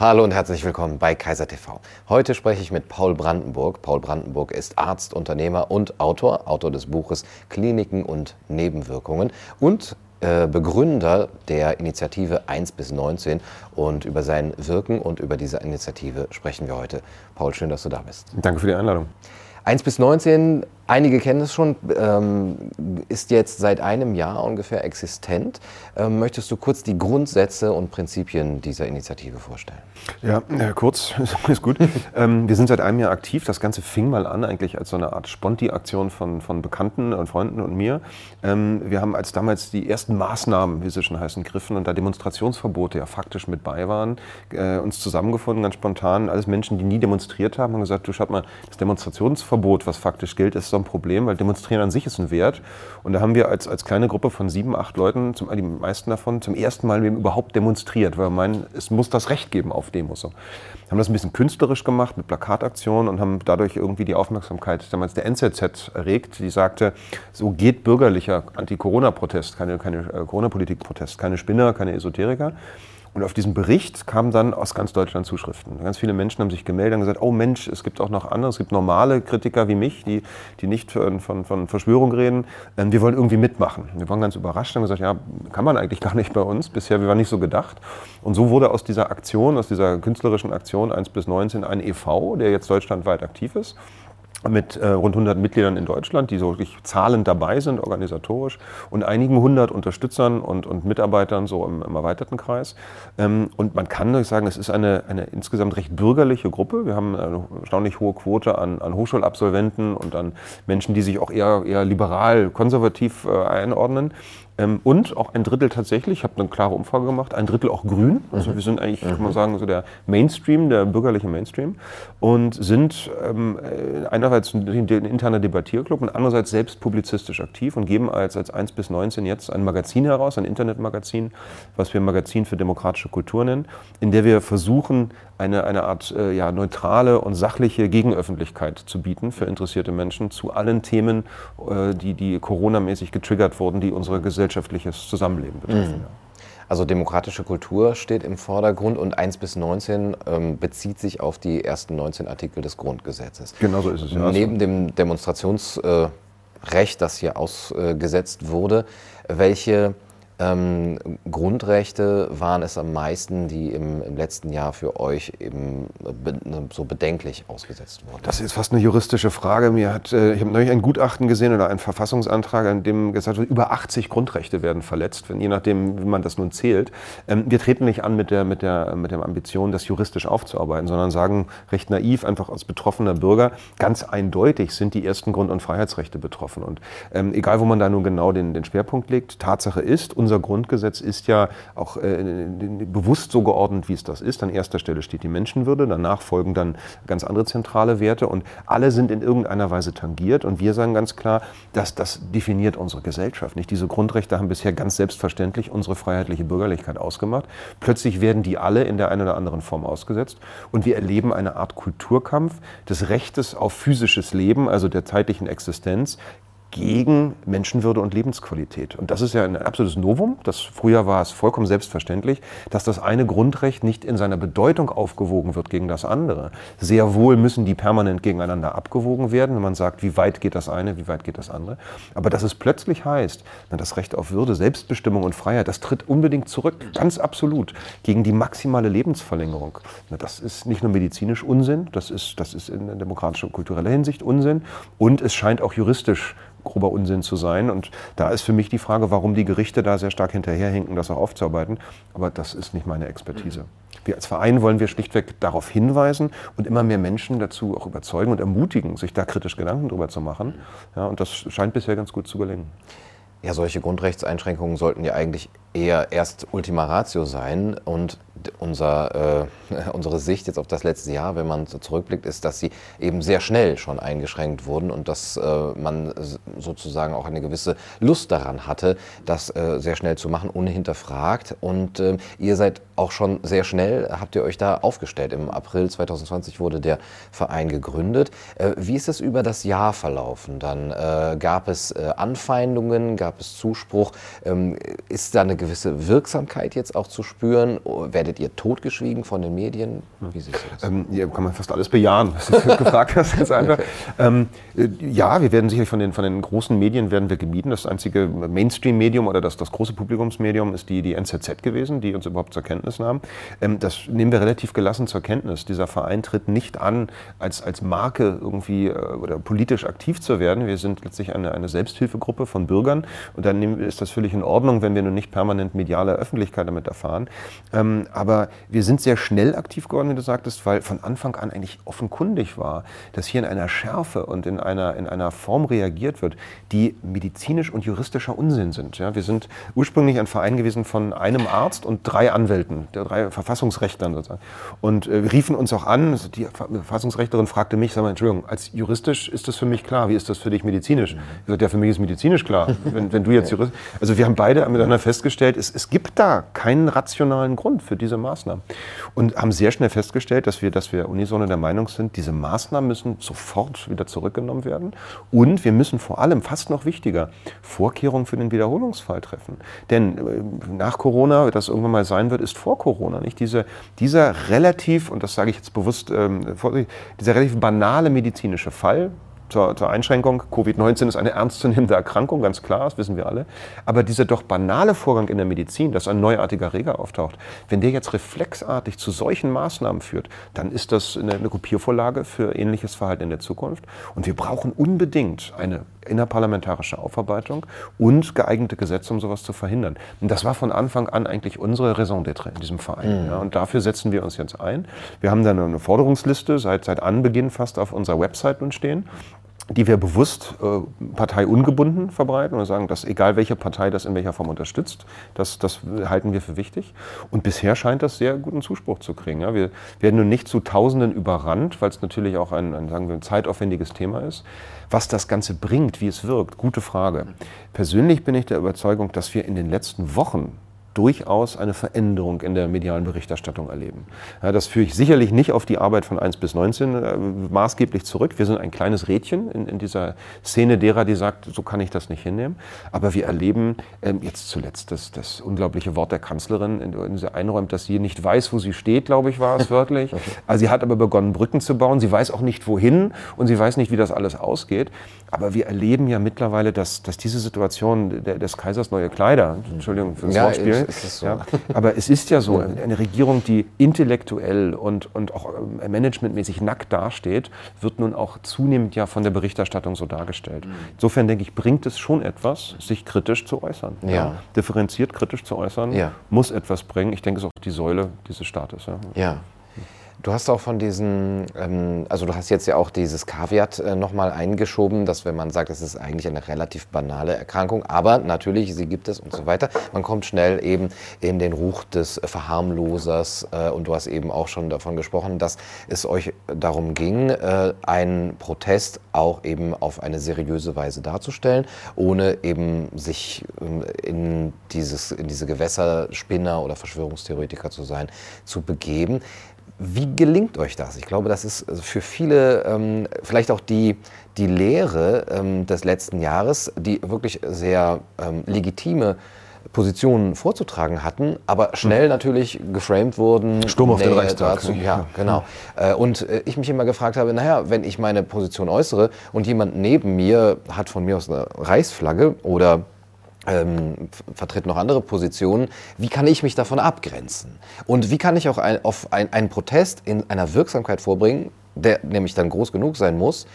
Hallo und herzlich willkommen bei Kaiser TV. Heute spreche ich mit Paul Brandenburg. Paul Brandenburg ist Arzt, Unternehmer und Autor, Autor des Buches Kliniken und Nebenwirkungen und äh, Begründer der Initiative 1 bis 19 und über sein Wirken und über diese Initiative sprechen wir heute. Paul, schön, dass du da bist. Danke für die Einladung. 1 bis 19, einige kennen es schon, ähm, ist jetzt seit einem Jahr ungefähr existent. Ähm, möchtest du kurz die Grundsätze und Prinzipien dieser Initiative vorstellen? Ja, ja kurz ist gut. ähm, wir sind seit einem Jahr aktiv. Das Ganze fing mal an eigentlich als so eine Art Sponti-Aktion von, von Bekannten und Freunden und mir. Ähm, wir haben als damals die ersten Maßnahmen, wie sie schon heißen, griffen und da Demonstrationsverbote ja faktisch mit bei waren, äh, uns zusammengefunden, ganz spontan. Alles Menschen, die nie demonstriert haben, haben gesagt, du schaut mal, das Demonstrationsverbot Verbot, was faktisch gilt, ist so ein Problem, weil Demonstrieren an sich ist ein Wert. Und da haben wir als, als kleine Gruppe von sieben, acht Leuten, zum, die meisten davon, zum ersten Mal überhaupt demonstriert, weil wir meinen, es muss das Recht geben auf Demos. So. Haben das ein bisschen künstlerisch gemacht mit Plakataktionen und haben dadurch irgendwie die Aufmerksamkeit damals der NZZ erregt, die sagte, so geht bürgerlicher Anti-Corona-Protest, keine, keine äh, Corona-Politik-Protest, keine Spinner, keine Esoteriker. Und auf diesen Bericht kamen dann aus ganz Deutschland Zuschriften. Ganz viele Menschen haben sich gemeldet und gesagt, oh Mensch, es gibt auch noch andere, es gibt normale Kritiker wie mich, die, die nicht von, von, Verschwörung reden. Ähm, wir wollen irgendwie mitmachen. Wir waren ganz überrascht und haben gesagt, ja, kann man eigentlich gar nicht bei uns. Bisher, wir waren nicht so gedacht. Und so wurde aus dieser Aktion, aus dieser künstlerischen Aktion 1 bis 19 ein e.V., der jetzt deutschlandweit aktiv ist mit äh, rund 100 Mitgliedern in Deutschland, die so wirklich zahlend dabei sind, organisatorisch, und einigen hundert Unterstützern und, und Mitarbeitern so im, im erweiterten Kreis. Ähm, und man kann sagen, es ist eine, eine insgesamt recht bürgerliche Gruppe. Wir haben eine erstaunlich hohe Quote an, an Hochschulabsolventen und an Menschen, die sich auch eher, eher liberal, konservativ äh, einordnen. Ähm, und auch ein Drittel tatsächlich, ich habe eine klare Umfrage gemacht, ein Drittel auch grün. Also mhm. wir sind eigentlich, mhm. kann man sagen, so der Mainstream, der bürgerliche Mainstream. Und sind ähm, äh, einerseits ein, ein interner Debattierclub und andererseits selbst publizistisch aktiv und geben als, als 1 bis 19 jetzt ein Magazin heraus, ein Internetmagazin, was wir Magazin für demokratische Kultur nennen, in der wir versuchen, eine, eine Art äh, ja, neutrale und sachliche Gegenöffentlichkeit zu bieten für interessierte Menschen zu allen Themen, äh, die, die Corona-mäßig getriggert wurden, die unsere gesellschaftliches Zusammenleben betreffen. Mhm. Also demokratische Kultur steht im Vordergrund und 1 bis 19 ähm, bezieht sich auf die ersten 19 Artikel des Grundgesetzes. Genau so ist es. Ja. Neben dem Demonstrationsrecht, äh, das hier ausgesetzt wurde, welche ähm, Grundrechte waren es am meisten, die im, im, letzten Jahr für euch eben be so bedenklich ausgesetzt wurden? Das ist fast eine juristische Frage. Mir hat, äh, ich habe neulich ein Gutachten gesehen oder einen Verfassungsantrag, an dem gesagt wird, über 80 Grundrechte werden verletzt, wenn, je nachdem, wie man das nun zählt. Ähm, wir treten nicht an mit der, mit, der, mit der Ambition, das juristisch aufzuarbeiten, sondern sagen recht naiv, einfach als betroffener Bürger, ganz eindeutig sind die ersten Grund- und Freiheitsrechte betroffen. Und ähm, egal, wo man da nun genau den, den Schwerpunkt legt, Tatsache ist, unser Grundgesetz ist ja auch äh, bewusst so geordnet, wie es das ist. An erster Stelle steht die Menschenwürde, danach folgen dann ganz andere zentrale Werte und alle sind in irgendeiner Weise tangiert. Und wir sagen ganz klar, dass das definiert unsere Gesellschaft. Nicht diese Grundrechte haben bisher ganz selbstverständlich unsere freiheitliche Bürgerlichkeit ausgemacht. Plötzlich werden die alle in der einen oder anderen Form ausgesetzt und wir erleben eine Art Kulturkampf des Rechtes auf physisches Leben, also der zeitlichen Existenz, gegen Menschenwürde und Lebensqualität. Und das ist ja ein absolutes Novum. Das früher war es vollkommen selbstverständlich, dass das eine Grundrecht nicht in seiner Bedeutung aufgewogen wird gegen das andere. Sehr wohl müssen die permanent gegeneinander abgewogen werden, wenn man sagt, wie weit geht das eine, wie weit geht das andere. Aber dass es plötzlich heißt, das Recht auf Würde, Selbstbestimmung und Freiheit, das tritt unbedingt zurück, ganz absolut, gegen die maximale Lebensverlängerung. Das ist nicht nur medizinisch Unsinn, das ist, das ist in demokratischer und kultureller Hinsicht Unsinn und es scheint auch juristisch grober Unsinn zu sein. Und da ist für mich die Frage, warum die Gerichte da sehr stark hinterherhinken, das auch aufzuarbeiten. Aber das ist nicht meine Expertise. Wir als Verein wollen wir schlichtweg darauf hinweisen und immer mehr Menschen dazu auch überzeugen und ermutigen, sich da kritisch Gedanken drüber zu machen. Ja, und das scheint bisher ganz gut zu gelingen. Ja, solche Grundrechtseinschränkungen sollten ja eigentlich eher erst Ultima Ratio sein und unser, äh, unsere Sicht jetzt auf das letzte Jahr, wenn man so zurückblickt, ist, dass sie eben sehr schnell schon eingeschränkt wurden und dass äh, man sozusagen auch eine gewisse Lust daran hatte, das äh, sehr schnell zu machen, unhinterfragt. Und äh, ihr seid auch schon sehr schnell, habt ihr euch da aufgestellt. Im April 2020 wurde der Verein gegründet. Äh, wie ist es über das Jahr verlaufen? Dann äh, gab es Anfeindungen, gab es Zuspruch. Ähm, ist da eine gewisse Wirksamkeit jetzt auch zu spüren? Werdet ihr totgeschwiegen von den Medien? Wie siehst du das? Ähm, ja, kann man fast alles bejahen, was du gefragt hast. Jetzt einfach. Ähm, äh, ja, wir werden sicherlich von den, von den großen Medien werden wir gemieden. Das einzige Mainstream-Medium oder das, das große Publikumsmedium ist die, die NZZ gewesen, die uns überhaupt zur Kenntnis nahm. Ähm, das nehmen wir relativ gelassen zur Kenntnis. Dieser Verein tritt nicht an, als, als Marke irgendwie äh, oder politisch aktiv zu werden. Wir sind letztlich eine, eine Selbsthilfegruppe von Bürgern und dann ist das völlig in Ordnung, wenn wir nun nicht permanent mediale Öffentlichkeit damit erfahren. Ähm, aber wir sind sehr schnell aktiv geworden, wie du sagtest, weil von Anfang an eigentlich offenkundig war, dass hier in einer Schärfe und in einer, in einer Form reagiert wird, die medizinisch und juristischer Unsinn sind. Ja, wir sind ursprünglich ein Verein gewesen von einem Arzt und drei Anwälten, drei Verfassungsrechtlern sozusagen. Und äh, riefen uns auch an, also die Verfassungsrechtlerin fragte mich, sag mal, Entschuldigung, als juristisch ist das für mich klar, wie ist das für dich medizinisch? Ich sagte, ja, für mich ist medizinisch klar. Wenn, wenn du jetzt Jurist, also wir haben beide miteinander festgestellt, es, es gibt da keinen rationalen Grund für diese Maßnahmen. Und haben sehr schnell festgestellt, dass wir, dass wir unisono der Meinung sind, diese Maßnahmen müssen sofort wieder zurückgenommen werden. Und wir müssen vor allem, fast noch wichtiger, Vorkehrungen für den Wiederholungsfall treffen. Denn äh, nach Corona, das irgendwann mal sein wird, ist vor Corona nicht diese, dieser relativ, und das sage ich jetzt bewusst, ähm, dieser relativ banale medizinische Fall, zur, zur Einschränkung. Covid-19 ist eine ernstzunehmende Erkrankung, ganz klar, das wissen wir alle. Aber dieser doch banale Vorgang in der Medizin, dass ein neuartiger Reger auftaucht, wenn der jetzt reflexartig zu solchen Maßnahmen führt, dann ist das eine, eine Kopiervorlage für ähnliches Verhalten in der Zukunft. Und wir brauchen unbedingt eine innerparlamentarische Aufarbeitung und geeignete Gesetze, um sowas zu verhindern. Und das war von Anfang an eigentlich unsere Raison d'être in diesem Verein. Mhm. Ja, und dafür setzen wir uns jetzt ein. Wir haben dann eine Forderungsliste seit, seit Anbeginn fast auf unserer Website nun stehen die wir bewusst äh, parteiungebunden verbreiten und sagen, dass egal welche Partei das in welcher Form unterstützt, das, das halten wir für wichtig. Und bisher scheint das sehr guten Zuspruch zu kriegen. Ja. Wir werden nun nicht zu Tausenden überrannt, weil es natürlich auch ein, ein, sagen wir, ein zeitaufwendiges Thema ist. Was das Ganze bringt, wie es wirkt, gute Frage. Persönlich bin ich der Überzeugung, dass wir in den letzten Wochen durchaus eine Veränderung in der medialen Berichterstattung erleben. Ja, das führe ich sicherlich nicht auf die Arbeit von 1 bis 19 äh, maßgeblich zurück. Wir sind ein kleines Rädchen in, in, dieser Szene derer, die sagt, so kann ich das nicht hinnehmen. Aber wir erleben ähm, jetzt zuletzt das, das, unglaubliche Wort der Kanzlerin, in, in sie einräumt, dass sie nicht weiß, wo sie steht, glaube ich, war es wörtlich. Also sie hat aber begonnen, Brücken zu bauen. Sie weiß auch nicht, wohin und sie weiß nicht, wie das alles ausgeht. Aber wir erleben ja mittlerweile, dass, dass diese Situation der, des Kaisers neue Kleider, Entschuldigung für das ja, Wortspiel, so. Ja, aber es ist ja so, eine Regierung, die intellektuell und, und auch äh, managementmäßig nackt dasteht, wird nun auch zunehmend ja von der Berichterstattung so dargestellt. Mhm. Insofern denke ich, bringt es schon etwas, sich kritisch zu äußern. Ja. ja. Differenziert kritisch zu äußern, ja. muss etwas bringen. Ich denke, es ist auch die Säule dieses Staates. Ja. Du hast auch von diesen, ähm, also du hast jetzt ja auch dieses Kaviat äh, nochmal eingeschoben, dass wenn man sagt, es ist eigentlich eine relativ banale Erkrankung, aber natürlich, sie gibt es und so weiter. Man kommt schnell eben in den Ruch des Verharmlosers äh, und du hast eben auch schon davon gesprochen, dass es euch darum ging, äh, einen Protest auch eben auf eine seriöse Weise darzustellen, ohne eben sich ähm, in, dieses, in diese Gewässerspinner oder Verschwörungstheoretiker zu sein, zu begeben. Wie gelingt euch das? Ich glaube, das ist also für viele ähm, vielleicht auch die, die Lehre ähm, des letzten Jahres, die wirklich sehr ähm, legitime Positionen vorzutragen hatten, aber schnell mhm. natürlich geframed wurden. Sturm auf den Reichstag. Dazu, ja, genau. Mhm. Und äh, ich mich immer gefragt habe, naja, wenn ich meine Position äußere und jemand neben mir hat von mir aus eine Reichsflagge oder ähm, vertritt noch andere Positionen. Wie kann ich mich davon abgrenzen? Und wie kann ich auch ein, auf ein, einen Protest in einer Wirksamkeit vorbringen, der nämlich dann groß genug sein muss,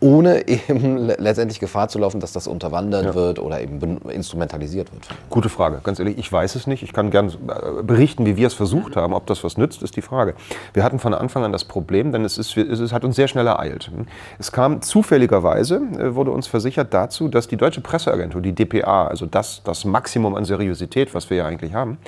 ohne eben letztendlich Gefahr zu laufen, dass das unterwandert ja. wird oder eben instrumentalisiert wird. Gute Frage. Ganz ehrlich, ich weiß es nicht. Ich kann gern äh, berichten, wie wir es versucht haben. Ob das was nützt, ist die Frage. Wir hatten von Anfang an das Problem, denn es, ist, es hat uns sehr schnell ereilt. Es kam zufälligerweise, äh, wurde uns versichert dazu, dass die deutsche Presseagentur, die DPA, also das, das Maximum an Seriosität, was wir ja eigentlich haben,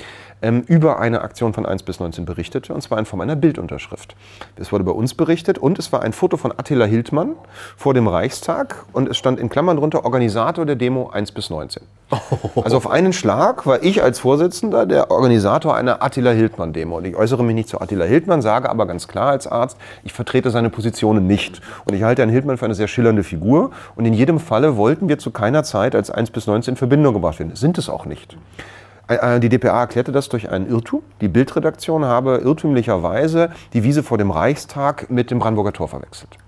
ähm, über eine Aktion von 1 bis 19 berichtete, und zwar in Form einer Bildunterschrift. Es wurde bei uns berichtet und es war ein Foto von Attila Hildmann vor dem Reichstag und es stand in Klammern drunter Organisator der Demo 1 bis 19. Also auf einen Schlag war ich als Vorsitzender der Organisator einer Attila Hildmann-Demo. Und ich äußere mich nicht zu Attila Hildmann, sage aber ganz klar als Arzt, ich vertrete seine Positionen nicht. Und ich halte Herrn Hildmann für eine sehr schillernde Figur. Und in jedem Falle wollten wir zu keiner Zeit als 1 bis 19 in Verbindung gebracht werden. Sind es auch nicht. Äh, die DPA erklärte das durch einen Irrtum. Die Bildredaktion habe irrtümlicherweise die Wiese vor dem Reichstag mit dem Brandenburger Tor verwechselt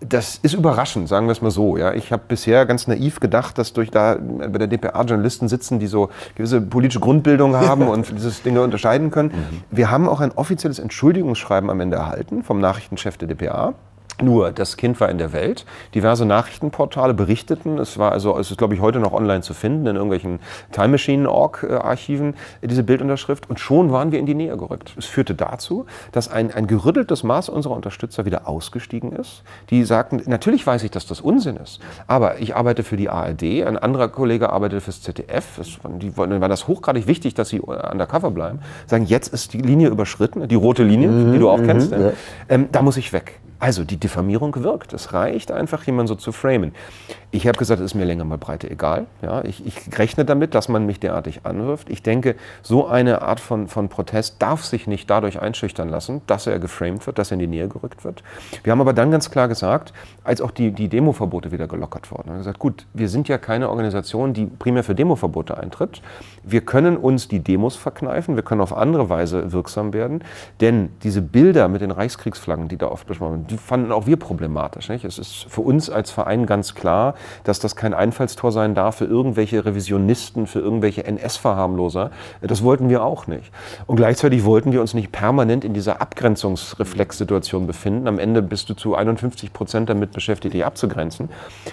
das ist überraschend, sagen wir es mal so. Ja. Ich habe bisher ganz naiv gedacht, dass durch da bei der DPA Journalisten sitzen, die so gewisse politische Grundbildung haben und dieses Dinge unterscheiden können. Mhm. Wir haben auch ein offizielles Entschuldigungsschreiben am Ende erhalten vom Nachrichtenchef der DPA. Nur, das Kind war in der Welt. Diverse Nachrichtenportale berichteten, es war also, es ist glaube ich heute noch online zu finden in irgendwelchen Time Machine Org Archiven, diese Bildunterschrift. Und schon waren wir in die Nähe gerückt. Es führte dazu, dass ein, ein gerütteltes Maß unserer Unterstützer wieder ausgestiegen ist. Die sagten, natürlich weiß ich, dass das Unsinn ist, aber ich arbeite für die ARD, ein anderer Kollege arbeitet fürs ZDF. Es, die, war das hochgradig wichtig, dass sie undercover bleiben. Sagen, jetzt ist die Linie überschritten, die rote Linie, mhm, die du auch kennst. Mhm, ja. ähm, da muss ich weg. Also die Diffamierung wirkt. Es reicht einfach, jemanden so zu framen. Ich habe gesagt, es ist mir länger mal breite egal. Ja, ich, ich, rechne damit, dass man mich derartig anwirft. Ich denke, so eine Art von, von Protest darf sich nicht dadurch einschüchtern lassen, dass er geframed wird, dass er in die Nähe gerückt wird. Wir haben aber dann ganz klar gesagt, als auch die, die Demoverbote wieder gelockert wurden, haben gesagt, gut, wir sind ja keine Organisation, die primär für Demoverbote eintritt. Wir können uns die Demos verkneifen, wir können auf andere Weise wirksam werden, denn diese Bilder mit den Reichskriegsflaggen, die da oft besprochen werden, die fanden auch wir problematisch. Nicht? Es ist für uns als Verein ganz klar, dass das kein Einfallstor sein darf für irgendwelche Revisionisten, für irgendwelche NS-Verharmloser. Das wollten wir auch nicht. Und gleichzeitig wollten wir uns nicht permanent in dieser Abgrenzungsreflexsituation befinden. Am Ende bist du zu 51 Prozent damit beschäftigt, dich abzugrenzen.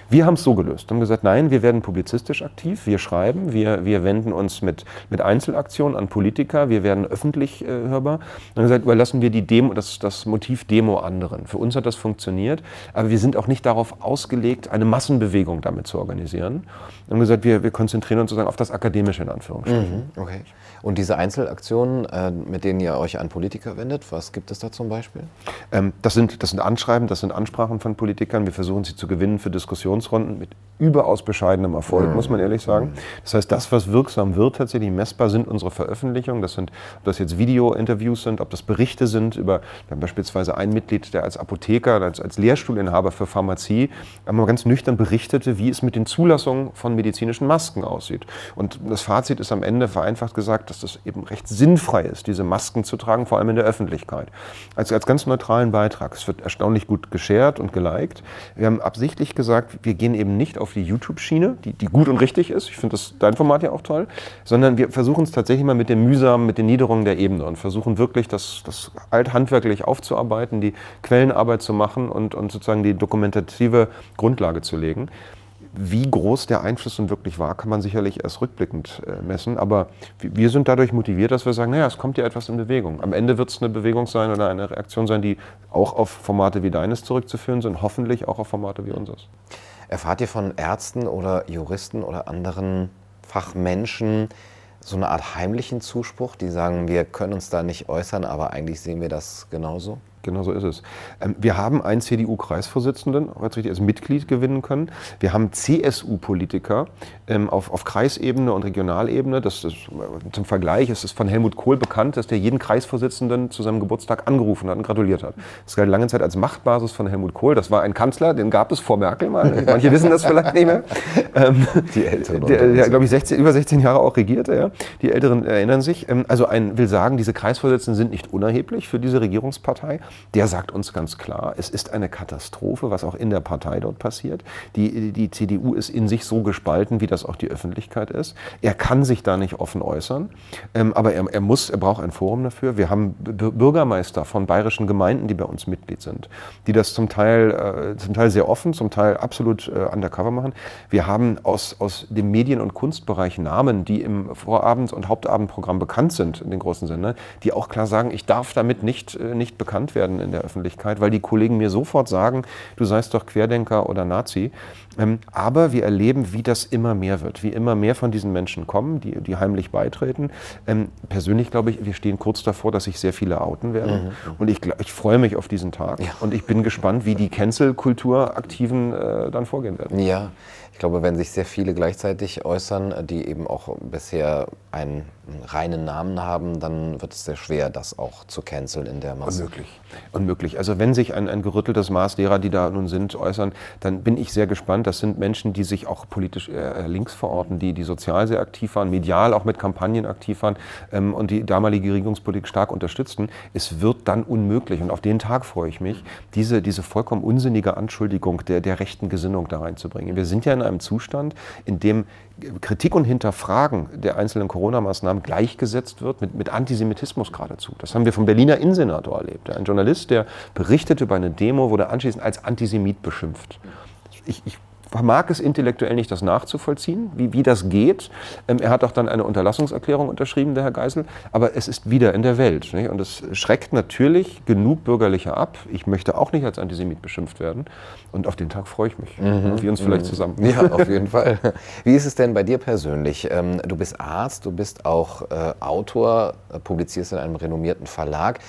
Wir haben es so gelöst. Wir haben gesagt, nein, wir werden publizistisch aktiv, wir schreiben, wir, wir wenden uns mit, mit Einzelaktionen an Politiker, wir werden öffentlich äh, hörbar. Und haben gesagt, überlassen wir die Demo, das, das Motiv Demo anderen. Für uns hat das funktioniert, aber wir sind auch nicht darauf ausgelegt, eine Massenbewegung damit zu organisieren. Wir haben gesagt, wir, wir konzentrieren uns sozusagen auf das Akademische in Anführungsstrichen. Mhm, okay. Und diese Einzelaktionen, äh, mit denen ihr euch an Politiker wendet, was gibt es da zum Beispiel? Ähm, das, sind, das sind Anschreiben, das sind Ansprachen von Politikern. Wir versuchen sie zu gewinnen für Diskussionsrunden mit überaus bescheidenem Erfolg, mhm. muss man ehrlich sagen. Das heißt, das, was wirksam wird, tatsächlich messbar, sind unsere Veröffentlichungen. Das sind, ob das jetzt Video-Interviews sind, ob das Berichte sind über, wir haben beispielsweise ein Mitglied, der als Apotheker, als, als Lehrstuhlinhaber für Pharmazie, einmal ganz nüchtern berichtete, wie es mit den Zulassungen von medizinischen Masken aussieht. Und das Fazit ist am Ende vereinfacht gesagt, dass das eben recht sinnfrei ist, diese Masken zu tragen, vor allem in der Öffentlichkeit. Als, als ganz neutralen Beitrag. Es wird erstaunlich gut geshared und geliked. Wir haben absichtlich gesagt, wir gehen eben nicht auf die YouTube-Schiene, die, die gut und richtig ist. Ich finde dein Format ja auch toll. Sondern wir versuchen es tatsächlich mal mit den mühsamen, mit den Niederungen der Ebene und versuchen wirklich das, das althandwerklich aufzuarbeiten, die Quellenarbeit zu machen und, und sozusagen die dokumentative Grundlage zu legen. Wie groß der Einfluss nun wirklich war, kann man sicherlich erst rückblickend äh, messen. Aber wir sind dadurch motiviert, dass wir sagen, naja, es kommt ja etwas in Bewegung. Am Ende wird es eine Bewegung sein oder eine Reaktion sein, die auch auf Formate wie deines zurückzuführen sind, hoffentlich auch auf Formate wie unseres. Erfahrt ihr von Ärzten oder Juristen oder anderen Fachmenschen so eine Art heimlichen Zuspruch, die sagen, wir können uns da nicht äußern, aber eigentlich sehen wir das genauso? Genau so ist es. Ähm, wir haben einen CDU-Kreisvorsitzenden als Mitglied gewinnen können. Wir haben CSU-Politiker ähm, auf, auf Kreisebene und Regionalebene. Das ist zum Vergleich, es ist von Helmut Kohl bekannt, dass der jeden Kreisvorsitzenden zu seinem Geburtstag angerufen hat und gratuliert hat. Das galt lange Zeit als Machtbasis von Helmut Kohl. Das war ein Kanzler, den gab es vor Merkel mal. Manche wissen das vielleicht nicht mehr. Ähm, Die Älteren. Der, der glaube ich, 16, über 16 Jahre auch regierte. Ja. Die Älteren erinnern sich. Also ein will sagen, diese Kreisvorsitzenden sind nicht unerheblich für diese Regierungspartei der sagt uns ganz klar, es ist eine Katastrophe, was auch in der Partei dort passiert. Die, die CDU ist in sich so gespalten, wie das auch die Öffentlichkeit ist. Er kann sich da nicht offen äußern, ähm, aber er, er, muss, er braucht ein Forum dafür. Wir haben Bürgermeister von bayerischen Gemeinden, die bei uns Mitglied sind, die das zum Teil, äh, zum Teil sehr offen, zum Teil absolut äh, undercover machen. Wir haben aus, aus dem Medien- und Kunstbereich Namen, die im Vorabend- und Hauptabendprogramm bekannt sind, in den großen Sendern, die auch klar sagen, ich darf damit nicht, äh, nicht bekannt werden in der Öffentlichkeit, weil die Kollegen mir sofort sagen, du seist doch Querdenker oder Nazi. Ähm, aber wir erleben, wie das immer mehr wird, wie immer mehr von diesen Menschen kommen, die, die heimlich beitreten. Ähm, persönlich glaube ich, wir stehen kurz davor, dass sich sehr viele outen werden. Mhm. Und ich, ich freue mich auf diesen Tag. Ja. Und ich bin gespannt, wie die Cancel-Kultur-Aktiven äh, dann vorgehen werden. Ja, Ich glaube, wenn sich sehr viele gleichzeitig äußern, die eben auch bisher einen reinen Namen haben, dann wird es sehr schwer, das auch zu canceln in der Masse. Unmöglich. Unmöglich. Also wenn sich ein, ein gerütteltes Maß derer, die da nun sind, äußern, dann bin ich sehr gespannt. Das sind Menschen, die sich auch politisch äh, links verorten, die, die sozial sehr aktiv waren, medial auch mit Kampagnen aktiv waren ähm, und die damalige Regierungspolitik stark unterstützten. Es wird dann unmöglich, und auf den Tag freue ich mich, diese, diese vollkommen unsinnige Anschuldigung der, der rechten Gesinnung da reinzubringen. Wir sind ja in einem Zustand, in dem Kritik und Hinterfragen der einzelnen Corona-Maßnahmen gleichgesetzt wird mit, mit Antisemitismus geradezu. Das haben wir vom Berliner Innensenator erlebt. Ein Journalist, der berichtete über eine Demo, wurde anschließend als Antisemit beschimpft. Ich, ich vermag es intellektuell nicht, das nachzuvollziehen, wie, wie das geht. Ähm, er hat auch dann eine Unterlassungserklärung unterschrieben, der Herr Geisel, aber es ist wieder in der Welt. Nicht? Und es schreckt natürlich genug Bürgerliche ab. Ich möchte auch nicht als Antisemit beschimpft werden. Und auf den Tag freue ich mich. Mhm. Wir uns vielleicht mhm. zusammen. Ja, auf jeden Fall. Wie ist es denn bei dir persönlich? Ähm, du bist Arzt, du bist auch äh, Autor, äh, publizierst in einem renommierten Verlag.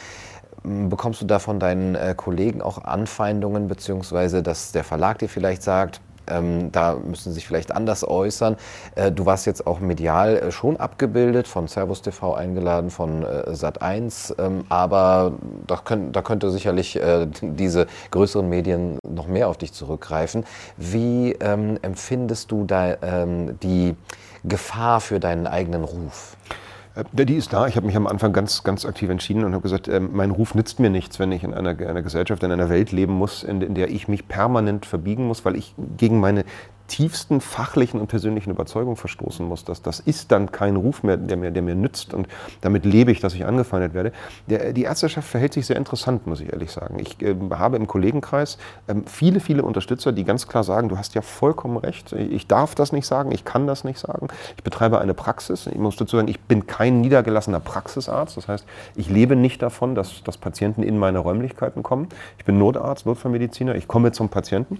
Bekommst du da von deinen äh, Kollegen auch Anfeindungen, beziehungsweise dass der Verlag dir vielleicht sagt, ähm, da müssen sie sich vielleicht anders äußern. Äh, du warst jetzt auch medial äh, schon abgebildet, von Servus TV eingeladen, von äh, Sat1, ähm, aber da, könnt, da könnte sicherlich äh, diese größeren Medien noch mehr auf dich zurückgreifen. Wie ähm, empfindest du da ähm, die Gefahr für deinen eigenen Ruf? Äh, die ist da. Ich habe mich am Anfang ganz, ganz aktiv entschieden und habe gesagt, äh, mein Ruf nützt mir nichts, wenn ich in einer, einer Gesellschaft, in einer Welt leben muss, in, in, der ich mich permanent verbiegen muss, weil ich gegen meine tiefsten fachlichen und persönlichen Überzeugung verstoßen muss. Das, das ist dann kein Ruf mehr der, mir, der mir nützt und damit lebe ich, dass ich angefeindet werde. Der, die Ärzteschaft verhält sich sehr interessant, muss ich ehrlich sagen. Ich äh, habe im Kollegenkreis äh, viele, viele Unterstützer, die ganz klar sagen, du hast ja vollkommen recht, ich darf das nicht sagen, ich kann das nicht sagen. Ich betreibe eine Praxis. Ich muss dazu sagen, ich bin kein niedergelassener Praxisarzt. Das heißt, ich lebe nicht davon, dass, dass Patienten in meine Räumlichkeiten kommen. Ich bin Notarzt, Notfallmediziner, ich komme zum Patienten.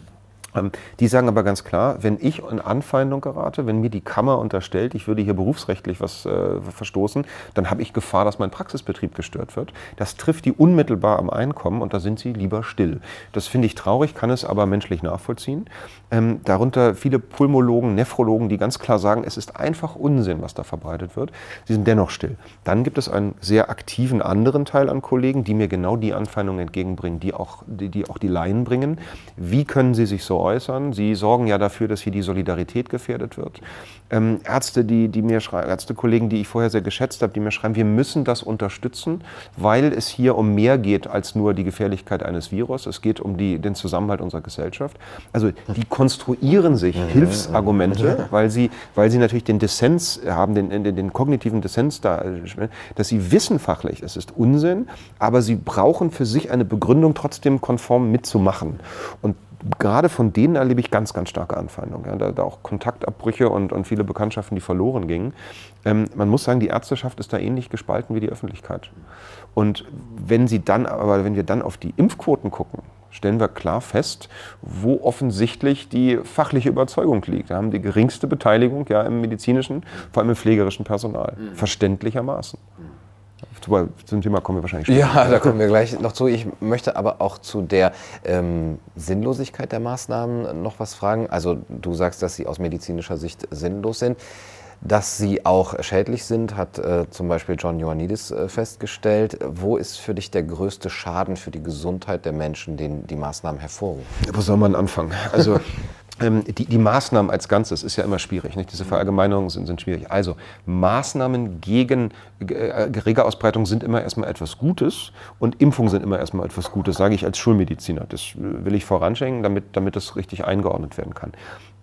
Ähm, die sagen aber ganz klar, wenn ich in Anfeindung gerate, wenn mir die Kammer unterstellt, ich würde hier berufsrechtlich was äh, verstoßen, dann habe ich Gefahr, dass mein Praxisbetrieb gestört wird. Das trifft die unmittelbar am Einkommen und da sind sie lieber still. Das finde ich traurig, kann es aber menschlich nachvollziehen. Ähm, darunter viele Pulmologen, Nephrologen, die ganz klar sagen, es ist einfach Unsinn, was da verbreitet wird. Sie sind dennoch still. Dann gibt es einen sehr aktiven anderen Teil an Kollegen, die mir genau die Anfeindungen entgegenbringen, die auch die, die, auch die Laien bringen. Wie können sie sich so äußern. Sie sorgen ja dafür, dass hier die Solidarität gefährdet wird. Ähm, Ärzte, die, die mir schreiben, Ärztekollegen, die ich vorher sehr geschätzt habe, die mir schreiben, wir müssen das unterstützen, weil es hier um mehr geht als nur die Gefährlichkeit eines Virus. Es geht um die, den Zusammenhalt unserer Gesellschaft. Also die konstruieren sich Hilfsargumente, weil sie, weil sie natürlich den Dissens haben, den, den, den kognitiven Dissens da, dass sie wissen fachlich, es ist Unsinn, aber sie brauchen für sich eine Begründung, trotzdem konform mitzumachen. Und gerade von denen erlebe ich ganz, ganz starke Anfeindungen. Ja, da, da, auch Kontaktabbrüche und, und viele Bekanntschaften, die verloren gingen. Ähm, man muss sagen, die Ärzteschaft ist da ähnlich gespalten wie die Öffentlichkeit. Und wenn sie dann, aber wenn wir dann auf die Impfquoten gucken, stellen wir klar fest, wo offensichtlich die fachliche Überzeugung liegt. Wir haben die geringste Beteiligung ja, im medizinischen, vor allem im pflegerischen Personal. Mhm. Verständlichermaßen. Zum Thema kommen wir wahrscheinlich später. Ja, da kommen wir gleich noch zu. Ich möchte aber auch zu der ähm, Sinnlosigkeit der Maßnahmen noch was fragen. Also du sagst, dass sie aus medizinischer Sicht sinnlos sind. Dass sie auch schädlich sind, hat äh, zum Beispiel John Ioannidis äh, festgestellt. Wo ist für dich der größte Schaden für die Gesundheit der Menschen, den die Maßnahmen hervorrufen? Wo soll man anfangen? Also die, die, Maßnahmen als Ganzes ist ja immer schwierig. Nicht? Diese Verallgemeinerungen sind, sind schwierig. Also Maßnahmen gegen äh, rege Ausbreitung sind immer erstmal etwas Gutes und Impfungen sind immer erstmal etwas Gutes, sage ich als Schulmediziner. Das will ich voranschenken, damit, damit das richtig eingeordnet werden kann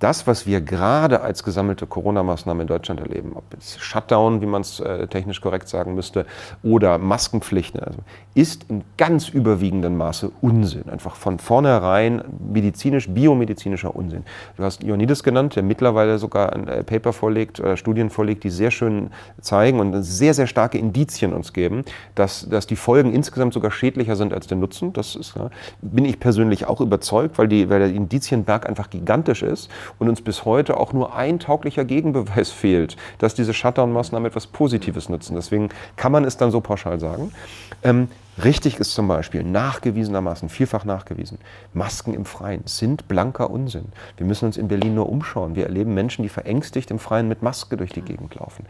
das, was wir gerade als gesammelte Corona-Maßnahmen in Deutschland erleben, ob es Shutdown, wie man es äh, technisch korrekt sagen müsste, oder Maskenpflichten, also, ist in ganz überwiegendem Maße Unsinn. Einfach von vornherein medizinisch, biomedizinischer Unsinn. Du hast Ioannidis genannt, der mittlerweile sogar ein äh, Paper vorlegt oder Studien vorlegt, die sehr schön zeigen und sehr, sehr starke Indizien uns geben, dass, dass die Folgen insgesamt sogar schädlicher sind als der Nutzen. Das ist, ja, bin ich persönlich auch überzeugt, weil, die, weil der Indizienberg einfach gigantisch ist und uns bis heute auch nur ein tauglicher Gegenbeweis fehlt, dass diese Shutdown-Maßnahmen etwas Positives nutzen. Deswegen kann man es dann so pauschal sagen. Ähm, Richtig ist zum Beispiel nachgewiesenermaßen, vielfach nachgewiesen, Masken im Freien sind blanker Unsinn. Wir müssen uns in Berlin nur umschauen. Wir erleben Menschen, die verängstigt im Freien mit Maske durch die Gegend laufen.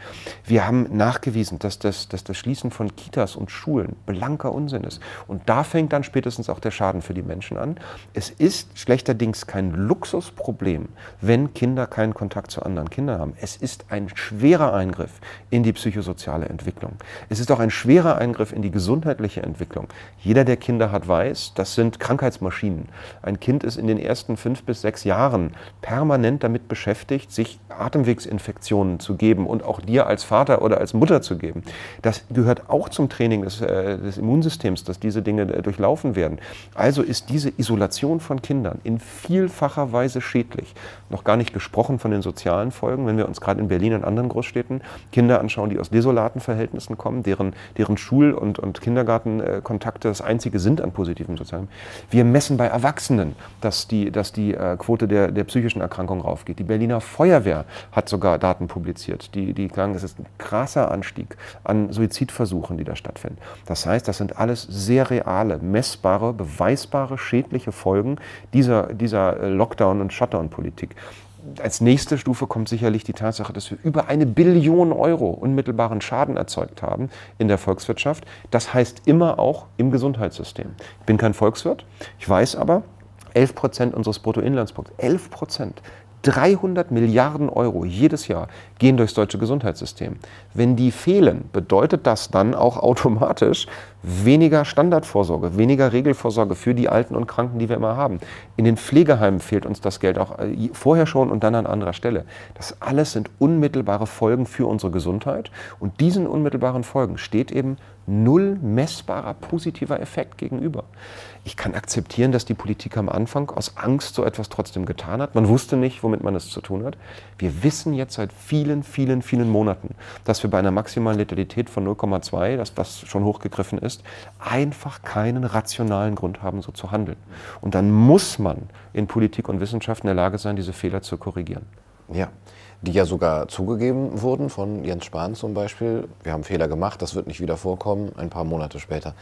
Wir haben nachgewiesen, dass das, dass das Schließen von Kitas und Schulen blanker Unsinn ist. Und da fängt dann spätestens auch der Schaden für die Menschen an. Es ist schlechterdings kein Luxusproblem, wenn Kinder keinen Kontakt zu anderen Kindern haben. Es ist ein schwerer Eingriff in die psychosoziale Entwicklung. Es ist auch ein schwerer Eingriff in die gesundheitliche Entwicklung. Entwicklung. Jeder, der Kinder hat, weiß, das sind Krankheitsmaschinen. Ein Kind ist in den ersten fünf bis sechs Jahren permanent damit beschäftigt, sich Atemwegsinfektionen zu geben und auch dir als Vater oder als Mutter zu geben. Das gehört auch zum Training des, äh, des Immunsystems, dass diese Dinge äh, durchlaufen werden. Also ist diese Isolation von Kindern in vielfacher Weise schädlich. Noch gar nicht gesprochen von den sozialen Folgen, wenn wir uns gerade in Berlin und anderen Großstädten Kinder anschauen, die aus desolaten Verhältnissen kommen, deren, deren Schul- und, und Kindergarten äh, Kontakte das einzige sind an positiven sozialen. Wir messen bei Erwachsenen, dass die, dass die äh, Quote der, der psychischen Erkrankungen raufgeht. Die Berliner Feuerwehr hat sogar Daten publiziert, die, die sagen, es ist ein krasser Anstieg an Suizidversuchen, die da stattfinden. Das heißt, das sind alles sehr reale, messbare, beweisbare, schädliche Folgen dieser, dieser äh, Lockdown- und Shutdown-Politik als nächste Stufe kommt sicherlich die Tatsache, dass wir über eine Billion Euro unmittelbaren Schaden erzeugt haben in der Volkswirtschaft. Das heißt immer auch im Gesundheitssystem. Ich bin kein Volkswirt, ich weiß aber, 11 Prozent unseres Bruttoinlandsprodukts, 11 Prozent 300 Milliarden Euro jedes Jahr gehen durchs deutsche Gesundheitssystem. Wenn die fehlen, bedeutet das dann auch automatisch weniger Standardvorsorge, weniger Regelvorsorge für die Alten und Kranken, die wir immer haben. In den Pflegeheimen fehlt uns das Geld auch äh, vorher schon und dann an anderer Stelle. Das alles sind unmittelbare Folgen für unsere Gesundheit und diesen unmittelbaren Folgen steht eben null messbarer positiver Effekt gegenüber. Ich kann akzeptieren, dass die Politik am Anfang aus Angst so etwas trotzdem getan hat. Man wusste nicht, womit man es zu tun hat. Wir wissen jetzt seit vielen, vielen, vielen Monaten, dass wir bei einer maximalen Letalität von 0,2, das was schon hochgegriffen ist, einfach keinen rationalen Grund haben, so zu handeln. Und dann muss man in Politik und Wissenschaft in der Lage sein, diese Fehler zu korrigieren. Ja, die ja sogar zugegeben wurden von Jens Spahn zum Beispiel. Wir haben Fehler gemacht, das wird nicht wieder vorkommen. Ein paar Monate später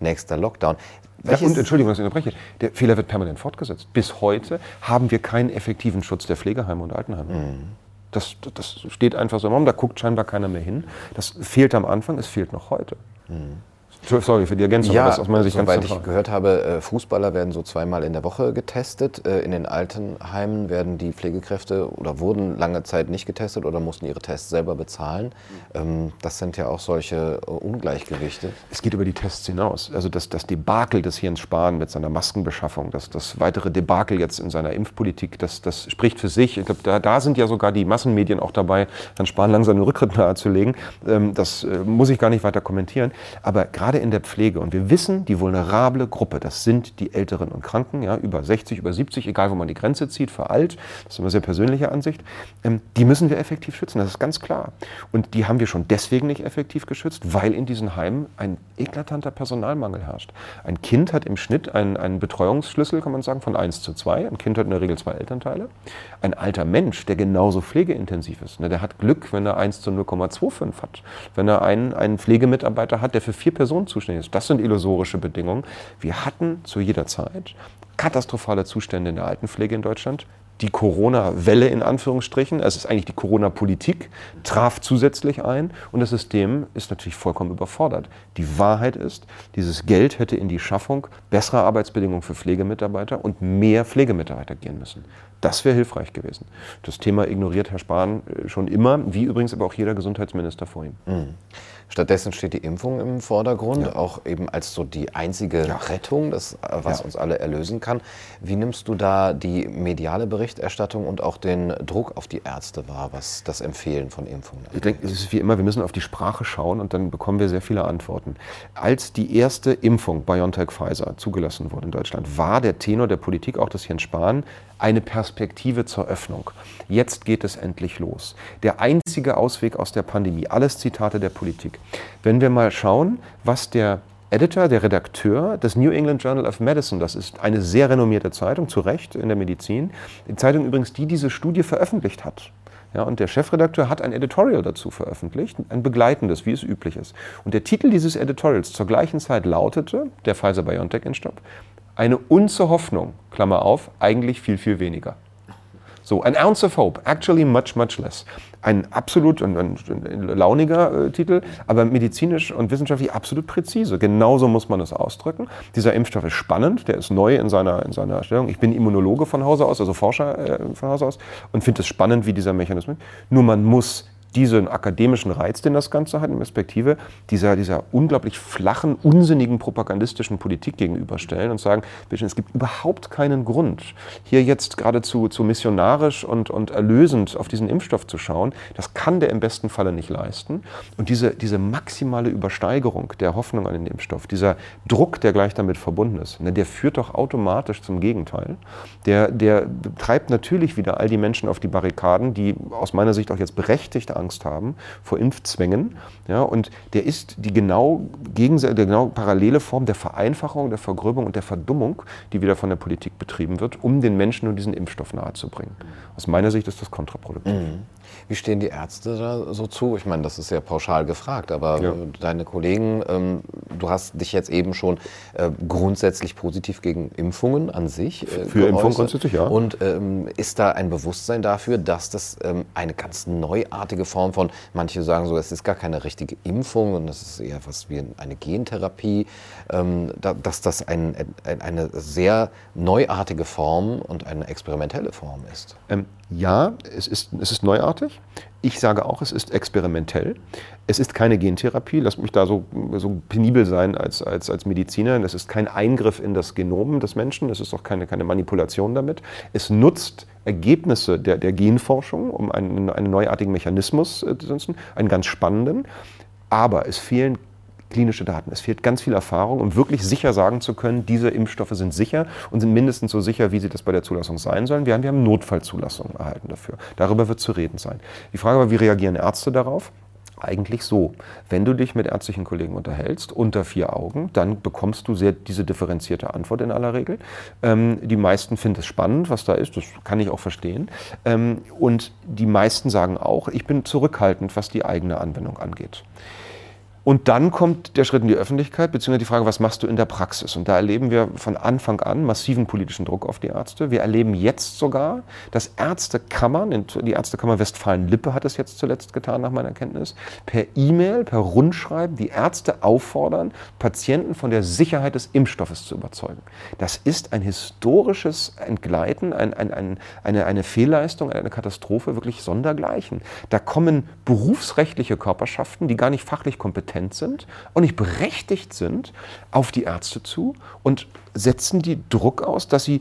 nächster Lockdown. Ja, und Entschuldigung, dass ich unterbreche. Der Fehler wird permanent fortgesetzt. Bis heute haben wir keinen effektiven Schutz der Pflegeheime und Altenheime. Mhm. Das, das steht einfach so im Raum, da guckt scheinbar keiner mehr hin. Das fehlt am Anfang, es fehlt noch heute. Mhm. Sorry für die Ergänzung, ja, das aus meiner Sicht ganz ich gehört habe, äh, Fußballer werden so zweimal in der Woche getestet. Äh, in den Altenheimen werden die Pflegekräfte oder wurden lange Zeit nicht getestet oder mussten ihre Tests selber bezahlen. Ähm, das sind ja auch solche äh, Ungleichgewichte. Es geht über die Tests hinaus. Also das, das Debakel des Jens Spahn mit seiner Maskenbeschaffung, das, das weitere Debakel jetzt in seiner Impfpolitik, das, das spricht für sich. Ich glaube, da, da sind ja sogar die Massenmedien auch dabei, Herrn Spahn langsam den Rücktritt nahezulegen. Ähm, das muss ich gar nicht weiter kommentieren. Aber gerade gerade in der Pflege, und wir wissen, die vulnerable Gruppe, das sind die Älteren und Kranken, ja, über 60, über 70, egal wo man die Grenze zieht, für alt, das ist immer sehr persönliche Ansicht, ähm, die müssen wir effektiv schützen, das ist ganz klar. Und die haben wir schon deswegen nicht effektiv geschützt, weil in diesen Heimen ein eklatanter Personalmangel herrscht. Ein Kind hat im Schnitt einen, einen Betreuungsschlüssel, kann man sagen, von 1 zu 2. Ein Kind hat in der Regel zwei Elternteile. Ein alter Mensch, der genauso pflegeintensiv ist, ne, der hat Glück, wenn er 1 zu 0,25 hat. Wenn er einen, einen Pflegemitarbeiter hat, der für vier Personen Person zuständig ist. Das sind illusorische Bedingungen. Wir hatten zu jeder Zeit katastrophale Zustände in der Altenpflege in Deutschland. Die Corona-Welle in Anführungsstrichen, es ist eigentlich die Corona-Politik, traf zusätzlich ein und das System ist natürlich vollkommen überfordert. Die Wahrheit ist, dieses Geld hätte in die Schaffung besserer Arbeitsbedingungen für Pflegemitarbeiter und mehr Pflegemitarbeiter gehen müssen. Das wäre hilfreich gewesen. Das Thema ignoriert Herr Spahn äh, schon immer, wie übrigens aber auch jeder Gesundheitsminister vor ihm. Mhm. Stattdessen steht die Impfung im Vordergrund, ja. auch eben als so die einzige ja. Rettung, das, was ja. uns alle erlösen kann. Wie nimmst du da die mediale Berichterstattung und auch den Druck auf die Ärzte wahr, was das Empfehlen von Impfungen angeht? Ich denke, es ist wie immer, wir müssen auf die Sprache schauen und dann bekommen wir sehr viele Antworten. Als die erste Impfung BioNTech Pfizer zugelassen wurde in Deutschland, war der Tenor der Politik, auch des Herrn Spahn, eine Perspektive zur Öffnung. Jetzt geht es endlich los. Der einzige Ausweg aus der Pandemie, alles Zitate der Politik. Wenn wir mal schauen, was der Editor, der Redakteur des New England Journal of Medicine, das ist eine sehr renommierte Zeitung, zu Recht in der Medizin, die Zeitung übrigens, die diese Studie veröffentlicht hat, Ja, und der Chefredakteur hat ein Editorial dazu veröffentlicht, ein begleitendes, wie es üblich ist. Und der Titel dieses Editorials zur gleichen Zeit lautete, der Pfizer-BioNTech-Impfstoff, eine Unze Hoffnung, Klammer auf, eigentlich viel, viel weniger. So, an ounce of hope, actually much, much less. Ein absolut ein, ein, ein launiger äh, Titel, aber medizinisch und wissenschaftlich absolut präzise. Genauso muss man es ausdrücken. Dieser Impfstoff ist spannend, der ist neu in seiner, in seiner Stellung. Ich bin Immunologe von Hause aus, also Forscher äh, von Hause aus und finde es spannend, wie dieser Mechanismus. Nur man muss diesen akademischen Reiz, den das Ganze hat, in Perspektive dieser, dieser unglaublich flachen, unsinnigen propagandistischen Politik gegenüberstellen und sagen, es gibt überhaupt keinen Grund, hier jetzt geradezu zu missionarisch und, und erlösend auf diesen Impfstoff zu schauen. Das kann der im besten Falle nicht leisten. Und diese, diese maximale Übersteigerung der Hoffnung an den Impfstoff, dieser Druck, der gleich damit verbunden ist, ne, der führt doch automatisch zum Gegenteil. Der, der treibt natürlich wieder all die Menschen auf die Barrikaden, die aus meiner Sicht auch jetzt berechtigt Angst haben vor Impfzwängen. Ja, und der ist die genau, Gegense genau parallele Form der Vereinfachung, der Vergröbung und der Verdummung, die wieder von der Politik betrieben wird, um den Menschen nur diesen Impfstoff nahezubringen. Aus meiner Sicht ist das kontraproduktiv. Mhm. Wie stehen die Ärzte da so zu? Ich meine, das ist ja pauschal gefragt, aber ja. deine Kollegen, ähm, du hast dich jetzt eben schon äh, grundsätzlich positiv gegen Impfungen an sich äh, Für Impfungen grundsätzlich, ja. Und ähm, ist da ein Bewusstsein dafür, dass das ähm, eine ganz neuartige Form von, manche sagen so, es ist gar keine richtige Impfung und das ist eher was wie eine Gentherapie, ähm, da, dass das ein, ein, eine sehr neuartige Form und eine experimentelle Form ist? Ähm, ja, es ist, es ist neuartig. Ich sage auch, es ist experimentell. Es ist keine Gentherapie. Lass mich da so, so penibel sein als, als, als Mediziner. Es ist kein Eingriff in das Genom des Menschen. Es ist auch keine, keine Manipulation damit. Es nutzt Ergebnisse der, der Genforschung, um einen, einen neuartigen Mechanismus äh, zu nutzen, einen ganz spannenden. Aber es fehlen klinische Daten. Es fehlt ganz viel Erfahrung, um wirklich sicher sagen zu können, diese Impfstoffe sind sicher und sind mindestens so sicher, wie sie das bei der Zulassung sein sollen. Wir haben, wir haben Notfallzulassungen erhalten dafür. Darüber wird zu reden sein. Die Frage war, wie reagieren Ärzte darauf? Eigentlich so. Wenn du dich mit ärztlichen Kollegen unterhältst, unter vier Augen, dann bekommst du sehr diese differenzierte Antwort in aller Regel. Ähm, die meisten finden es spannend, was da ist, das kann ich auch verstehen. Ähm, und die meisten sagen auch, ich bin zurückhaltend, was die eigene Anwendung angeht. Und dann kommt der Schritt in die Öffentlichkeit, beziehungsweise die Frage, was machst du in der Praxis? Und da erleben wir von Anfang an massiven politischen Druck auf die Ärzte. Wir erleben jetzt sogar, dass Ärztekammern, die Ärztekammer Westfalen-Lippe hat es jetzt zuletzt getan, nach meiner Kenntnis, per E-Mail, per Rundschreiben die Ärzte auffordern, Patienten von der Sicherheit des Impfstoffes zu überzeugen. Das ist ein historisches Entgleiten, ein, ein, ein, eine, eine Fehlleistung, eine Katastrophe, wirklich sondergleichen. Da kommen berufsrechtliche Körperschaften, die gar nicht fachlich kompetent kompetent sind und nicht berechtigt sind, auf die Ärzte zu und setzen die Druck aus, dass sie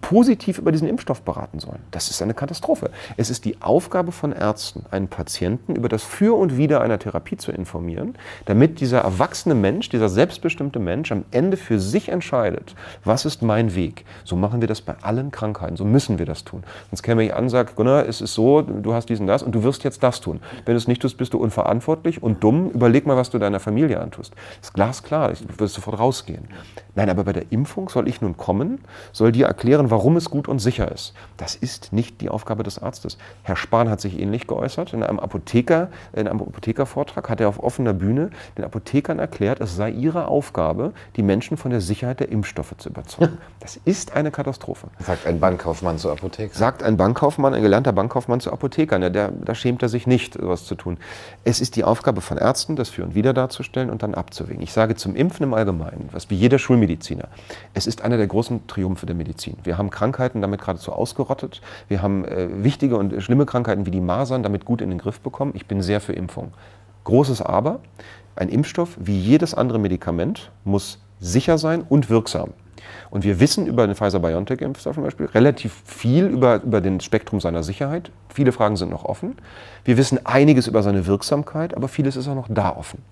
positiv über diesen Impfstoff beraten sollen. Das ist eine Katastrophe. Es ist die Aufgabe von Ärzten, einen Patienten über das Für und Wider einer Therapie zu informieren, damit dieser erwachsene Mensch, dieser selbstbestimmte Mensch am Ende für sich entscheidet, was ist mein Weg. So machen wir das bei allen Krankheiten. So müssen wir das tun. Sonst käme ich an und sage, Gunnar, es ist so, du hast diesen das und du wirst jetzt das tun. Wenn du es nicht tust, bist du unverantwortlich und dumm. Überleg mal, was du deiner Familie antust. Das ist glasklar. Du wirst sofort rausgehen. Nein, aber bei der Impfung soll ich nun kommen, soll dir erklären, warum es gut und sicher ist. Das ist nicht die Aufgabe des Arztes. Herr Spahn hat sich ähnlich geäußert. In einem Apotheker, in einem Apothekervortrag hat er auf offener Bühne den Apothekern erklärt, es sei ihre Aufgabe, die Menschen von der Sicherheit der Impfstoffe zu überzeugen. Das ist eine Katastrophe. Sagt ein Bankkaufmann zur Apotheke. Sagt ein Bankkaufmann, ein gelernter Bankkaufmann zur Apotheker. Ne, der, da schämt er sich nicht, sowas zu tun. Es ist die Aufgabe von Ärzten, das für und wieder darzustellen und dann abzuwägen. Ich sage zum Impfen im Allgemeinen, was wie jeder Schulmediziner, es ist einer der großen Triumphe der Medizin. Wir haben Krankheiten damit geradezu ausgerottet. Wir haben äh, wichtige und schlimme Krankheiten wie die Masern damit gut in den Griff bekommen. Ich bin sehr für Impfung. Großes Aber, ein Impfstoff wie jedes andere Medikament muss sicher sein und wirksam. Und wir wissen über den Pfizer-BioNTech-Impfstoff zum Beispiel relativ viel über, über den Spektrum seiner Sicherheit. Viele Fragen sind noch offen. Wir wissen einiges über seine Wirksamkeit, aber vieles ist auch noch da offen.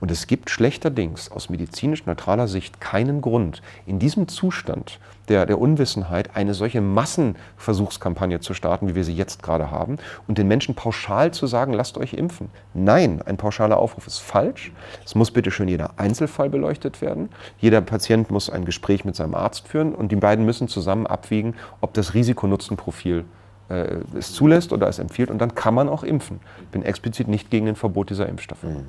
Und es gibt schlechterdings aus medizinisch neutraler Sicht keinen Grund, in diesem Zustand der, der Unwissenheit eine solche Massenversuchskampagne zu starten, wie wir sie jetzt gerade haben, und den Menschen pauschal zu sagen, lasst euch impfen. Nein, ein pauschaler Aufruf ist falsch. Es muss bitte schön jeder Einzelfall beleuchtet werden. Jeder Patient muss ein Gespräch mit seinem Arzt führen und die beiden müssen zusammen abwiegen, ob das Risiko-Nutzen-Profil äh, es zulässt oder es empfiehlt. Und dann kann man auch impfen. Ich bin explizit nicht gegen den Verbot dieser Impfstoffe. Mhm.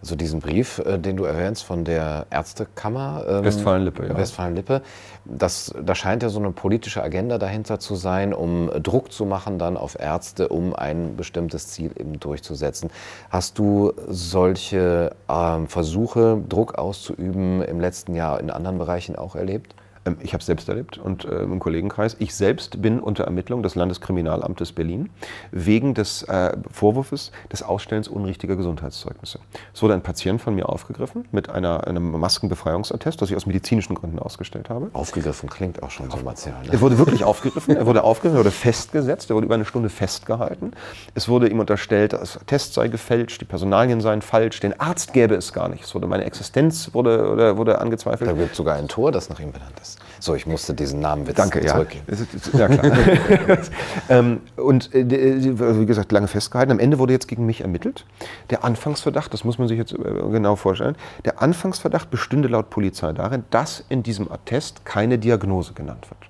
Also diesen Brief, äh, den du erwähnst von der Ärztekammer ähm, Westfalen-Lippe, ja. Westfalen-Lippe, das, da scheint ja so eine politische Agenda dahinter zu sein, um Druck zu machen dann auf Ärzte, um ein bestimmtes Ziel eben durchzusetzen. Hast du solche ähm, Versuche, Druck auszuüben, im letzten Jahr in anderen Bereichen auch erlebt? Ähm, ich habe es selbst erlebt und äh, im Kollegenkreis. Ich selbst bin unter Ermittlung des Landeskriminalamtes Berlin wegen des äh, Vorwurfs des Ausstellens unrichtiger Gesundheitszeugnisse. Es wurde ein Patient von mir aufgegriffen mit einer, einem Maskenbefreiungsattest, das ich aus medizinischen Gründen ausgestellt habe. Aufgegriffen klingt auch schon so martial. Ne? Er wurde wirklich aufgegriffen, er wurde aufgegriffen, er wurde festgesetzt, er wurde über eine Stunde festgehalten. Es wurde ihm unterstellt, das Test sei gefälscht, die Personalien seien falsch, den Arzt gäbe es gar nicht. Es wurde meine Existenz wurde, wurde, wurde angezweifelt. Da gibt es sogar ein Tor, das nach ihm benannt ist. So, ich musste diesen Namenwitz Danke, zurückgeben. Ja. ja, klar. ähm, und äh, wie gesagt, lange festgehalten. Am Ende wurde jetzt gegen mich ermittelt. Der Anfangsverdacht, das muss man sich jetzt äh, genau vorstellen, der Anfangsverdacht bestünde laut Polizei darin, dass in diesem Attest keine Diagnose genannt wird.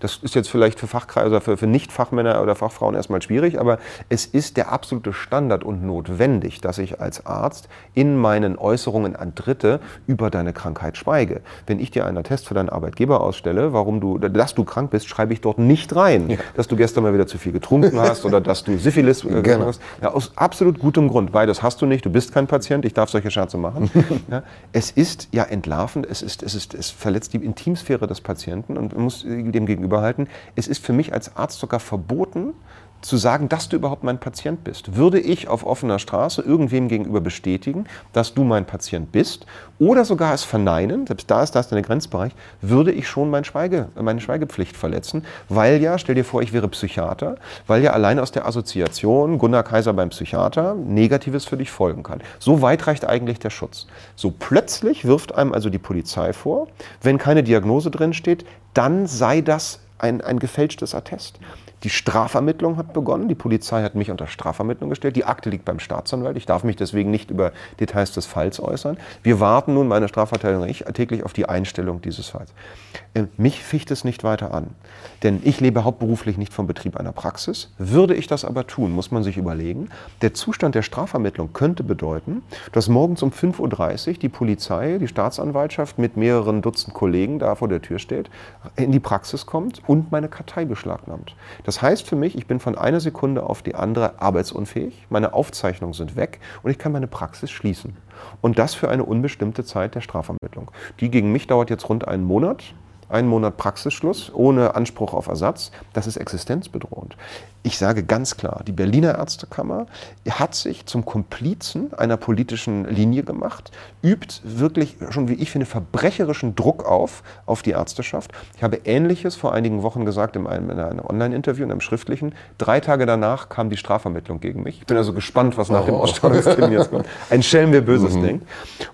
Das ist jetzt vielleicht für Fachkreise, oder für, für Nicht-Fachmänner oder Fachfrauen erstmal schwierig, aber es ist der absolute Standard und notwendig, dass ich als Arzt in meinen Äußerungen an Dritte über deine Krankheit schweige. Wenn ich dir einen Attest für deinen Arbeitgeber ausstelle, warum du, dass du krank bist, schreibe ich dort nicht rein, ja. dass du gestern mal wieder zu viel getrunken hast oder dass du Syphilis äh, genau. hast. Ja, aus absolut gutem Grund, weil das hast du nicht, du bist kein Patient, ich darf solche Scherze machen. ja, es ist ja entlarvend, es, ist, es, ist, es verletzt die Intimsphäre des Patienten und muss dem gegenüber gegenüberhalten, es ist für mich als Arzt sogar verboten, zu sagen, dass du überhaupt mein Patient bist. Würde ich auf offener Straße irgendwem gegenüber bestätigen, dass du mein Patient bist oder sogar es verneinen, selbst da ist das der Grenzbereich, würde ich schon mein Schweige, meine Schweigepflicht verletzen, weil ja, stell dir vor, ich wäre Psychiater, weil ja allein aus der Assoziation Gunnar Kaiser beim Psychiater Negatives für dich folgen kann. So weit reicht eigentlich der Schutz. So plötzlich wirft einem also die Polizei vor, wenn keine Diagnose drin steht, dann sei das ein, ein gefälschtes Attest. Die Strafermittlung hat begonnen. Die Polizei hat mich unter Strafermittlung gestellt. Die Akte liegt beim Staatsanwalt. Ich darf mich deswegen nicht über Details des Falls äußern. Wir warten nun, meine Strafverteidigung und ich, täglich auf die Einstellung dieses Falls. Äh, mich ficht es nicht weiter an. Denn ich lebe hauptberuflich nicht vom Betrieb einer Praxis. Würde ich das aber tun, muss man sich überlegen, der Zustand der Strafvermittlung könnte bedeuten, dass morgens um 5.30 Uhr die Polizei, die Staatsanwaltschaft mit mehreren Dutzend Kollegen da vor der Tür steht, in die Praxis kommt und meine Kartei beschlagnahmt. Das das heißt für mich, ich bin von einer Sekunde auf die andere arbeitsunfähig, meine Aufzeichnungen sind weg und ich kann meine Praxis schließen. Und das für eine unbestimmte Zeit der Strafvermittlung. Die gegen mich dauert jetzt rund einen Monat einen Monat Praxisschluss ohne Anspruch auf Ersatz, das ist existenzbedrohend. Ich sage ganz klar, die Berliner Ärztekammer hat sich zum Komplizen einer politischen Linie gemacht, übt wirklich schon, wie ich finde, verbrecherischen Druck auf, auf die Ärzteschaft. Ich habe Ähnliches vor einigen Wochen gesagt in einem, in einem Online-Interview, in einem schriftlichen. Drei Tage danach kam die Strafvermittlung gegen mich. Ich bin also gespannt, was nach oh. dem Ausstrahlungstermin jetzt kommt. Ein Schelm, wer Böses mhm. denkt.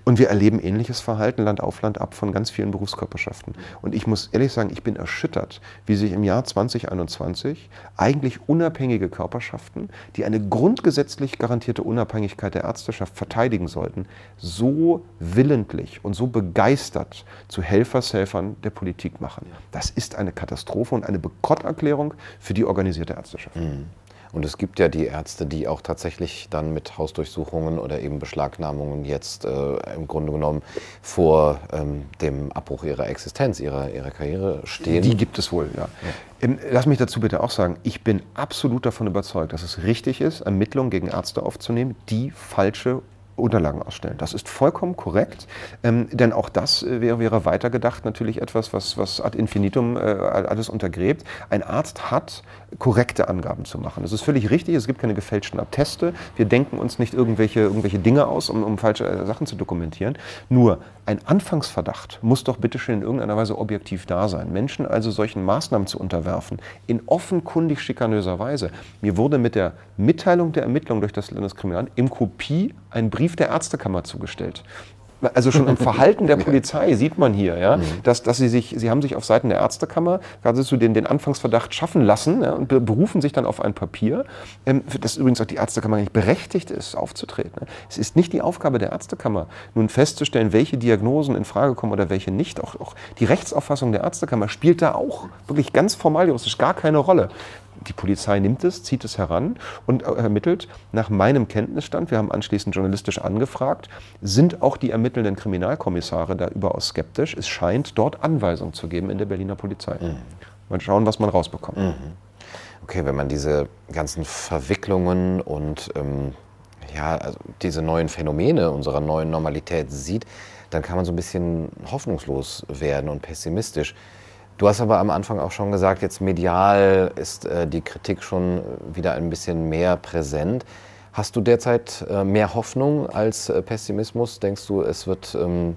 Und wir erleben ähnliches Verhalten Land auf Land ab von ganz vielen Berufskörperschaften. Und ich muss ehrlich sagen, ich bin erschüttert, wie sich im Jahr 2021 eigentlich unabhängige Körperschaften, die eine grundgesetzlich garantierte Unabhängigkeit der Ärzteschaft verteidigen sollten, so willentlich und so begeistert zu Helfershelfern der Politik machen. Das ist eine Katastrophe und eine Bekotterklärung für die organisierte Ärzteschaft. Mhm. Und es gibt ja die Ärzte, die auch tatsächlich dann mit Hausdurchsuchungen oder eben Beschlagnahmungen jetzt äh, im Grunde genommen vor ähm, dem Abbruch ihrer Existenz, ihrer, ihrer Karriere stehen. Die gibt es wohl, ja. ja. Lass mich dazu bitte auch sagen, ich bin absolut davon überzeugt, dass es richtig ist, Ermittlungen gegen Ärzte aufzunehmen, die falsche Unterlagen ausstellen. Das ist vollkommen korrekt, ähm, denn auch das äh, wäre, wäre weitergedacht natürlich etwas, was, was ad infinitum äh, alles untergräbt. Ein Arzt hat korrekte Angaben zu machen. Das ist völlig richtig, es gibt keine gefälschten Atteste. Wir denken uns nicht irgendwelche, irgendwelche Dinge aus, um, um falsche äh, Sachen zu dokumentieren. Nur ein Anfangsverdacht muss doch bitte schön in irgendeiner Weise objektiv da sein. Menschen also solchen Maßnahmen zu unterwerfen, in offenkundig schikanöser Weise. Mir wurde mit der Mitteilung der Ermittlung durch das Landeskriminalamt im Kopie ein Brief der Ärztekammer zugestellt also schon im Verhalten der Polizei sieht man hier, ja, mhm. dass, dass sie sich, sie haben sich auf Seiten der Ärztekammer geradezu den, den Anfangsverdacht schaffen lassen ja, und berufen sich dann auf ein Papier, ähm, das übrigens auch die Ärztekammer nicht berechtigt ist, aufzutreten. Ne. Es ist nicht die Aufgabe der Ärztekammer, nun festzustellen, welche Diagnosen in Frage kommen oder welche nicht. Auch, auch die Rechtsauffassung der Ärztekammer spielt da auch wirklich ganz formal juristisch gar keine Rolle Die Polizei nimmt es, zieht es heran und ermittelt. Nach meinem Kenntnisstand, wir haben anschließend journalistisch angefragt, sind auch die ermittelnden Kriminalkommissare da überaus skeptisch. Es scheint dort Anweisungen zu geben in der Berliner Polizei. Mhm. Mal schauen, was man rausbekommt. Mhm. Okay, wenn man diese ganzen Verwicklungen und ähm, ja, also diese neuen Phänomene unserer neuen Normalität sieht, dann kann man so ein bisschen hoffnungslos werden und pessimistisch. Du hast aber am Anfang auch schon gesagt, jetzt medial ist äh, die Kritik schon wieder ein bisschen mehr präsent. Hast du derzeit äh, mehr Hoffnung als äh, Pessimismus? Denkst du, es wird ähm,